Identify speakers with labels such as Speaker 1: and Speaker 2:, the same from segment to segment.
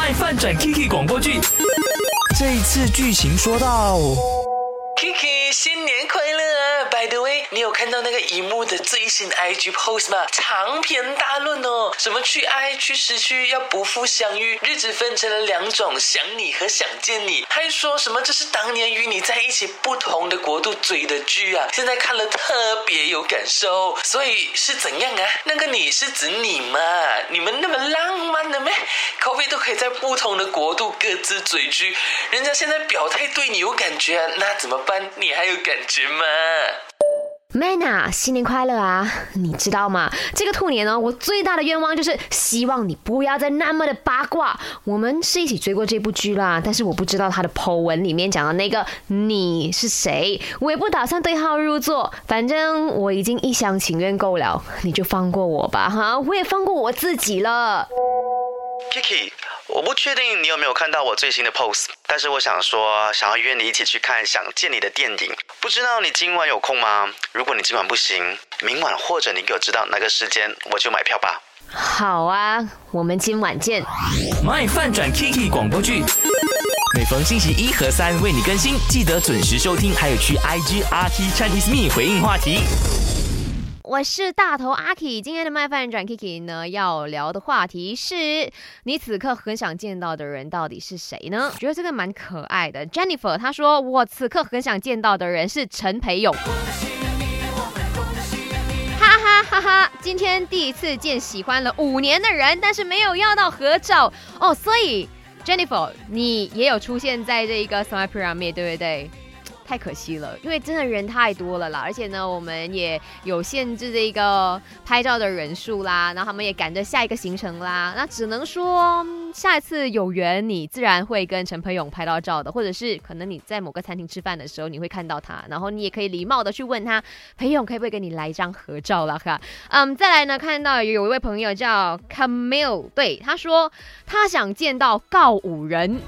Speaker 1: 卖饭转 Kiki 广播剧，这一次剧情说到。
Speaker 2: Kiki，新年快乐啊！By the way，你有看到那个一幕的最新 IG post 吗？长篇大论哦，什么去爱去失去，要不负相遇，日子分成了两种，想你和想见你，还说什么这是当年与你在一起不同的国度追的剧啊！现在看了特别有感受，所以是怎样啊？那个你是指你吗？你们那么浪漫的咩？口味都可以在不同的国度各自追剧，人家现在表态对你有感觉，那怎么办？你还有感觉吗
Speaker 3: Mana，新年快乐啊！你知道吗？这个兔年呢，我最大的愿望就是希望你不要再那么的八卦。我们是一起追过这部剧啦，但是我不知道他的 Po 文里面讲的那个你是谁，我也不打算对号入座。反正我已经一厢情愿够了，你就放过我吧哈！我也放过我自己了。
Speaker 4: Kiki。我不确定你有没有看到我最新的 post，但是我想说，想要约你一起去看《想见你》的电影，不知道你今晚有空吗？如果你今晚不行，明晚或者你给我知道哪个时间，我就买票吧。
Speaker 3: 好啊，我们今晚见。
Speaker 1: My 饭转 Kiki 广播剧，每逢星期一和三为你更新，记得准时收听，还有去 IG RT Chinese Me 回应话题。
Speaker 3: 我是大头阿 K，今天的麦饭转 Kiki 呢，要聊的话题是你此刻很想见到的人到底是谁呢？觉得这个蛮可爱的。Jennifer 她说，我此刻很想见到的人是陈培勇。哈哈哈哈！今天第一次见喜欢了五年的人，但是没有要到合照哦。所以 Jennifer，你也有出现在这一个 Smile Pyramid，对不对？太可惜了，因为真的人太多了啦，而且呢，我们也有限制这个拍照的人数啦，然后他们也赶着下一个行程啦，那只能说下一次有缘，你自然会跟陈培勇拍到照的，或者是可能你在某个餐厅吃饭的时候，你会看到他，然后你也可以礼貌的去问他，培勇可不可以跟你来一张合照了哈？嗯，再来呢，看到有一位朋友叫 Camille，对，他说他想见到告五人。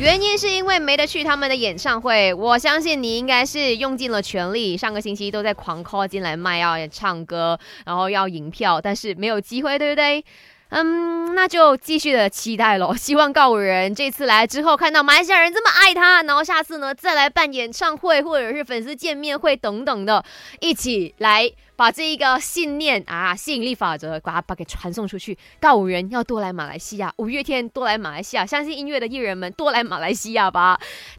Speaker 3: 原因是因为没得去他们的演唱会，我相信你应该是用尽了全力，上个星期都在狂 call 进来卖要唱歌，然后要赢票，但是没有机会，对不对？嗯，那就继续的期待喽。希望告五人这次来之后，看到马来西亚人这么爱他，然后下次呢再来办演唱会或者是粉丝见面会等等的，一起来把这一个信念啊，吸引力法则把它把给传送出去。告五人要多来马来西亚，五月天多来马来西亚，相信音乐的艺人们多来马来西亚吧。